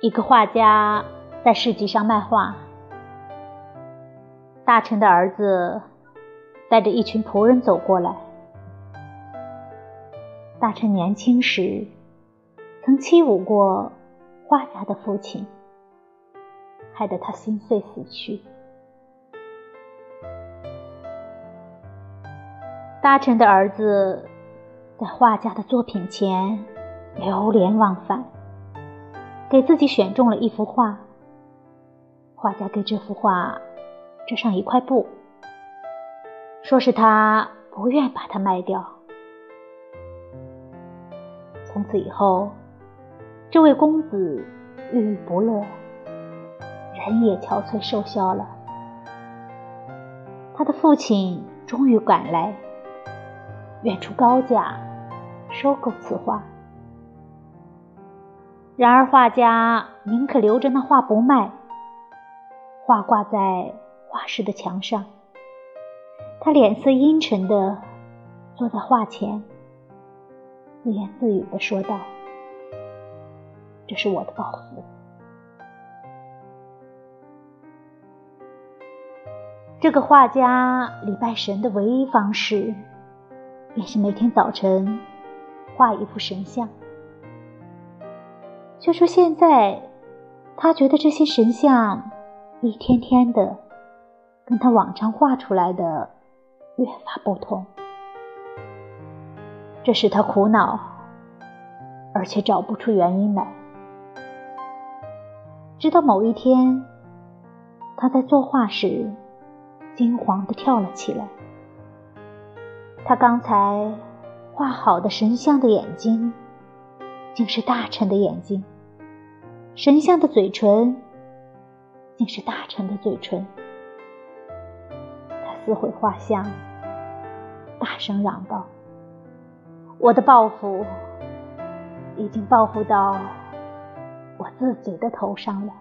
一个画家在市集上卖画，大臣的儿子带着一群仆人走过来。大臣年轻时曾欺侮过画家的父亲，害得他心碎死去。大臣的儿子在画家的作品前流连忘返。给自己选中了一幅画，画家给这幅画遮上一块布，说是他不愿把它卖掉。从此以后，这位公子郁郁不乐，人也憔悴瘦削了。他的父亲终于赶来，愿出高价收购此画。然而，画家宁可留着那画不卖，画挂在画室的墙上。他脸色阴沉的坐在画前，自言自语的说道：“这是我的报复。”这个画家礼拜神的唯一方式，便是每天早晨画一幅神像。就说现在，他觉得这些神像一天天的跟他往常画出来的越发不同，这使他苦恼，而且找不出原因来。直到某一天，他在作画时惊慌的跳了起来，他刚才画好的神像的眼睛。竟是大臣的眼睛，神像的嘴唇竟是大臣的嘴唇。他撕毁画像，大声嚷道：“我的报复已经报复到我自己的头上了。”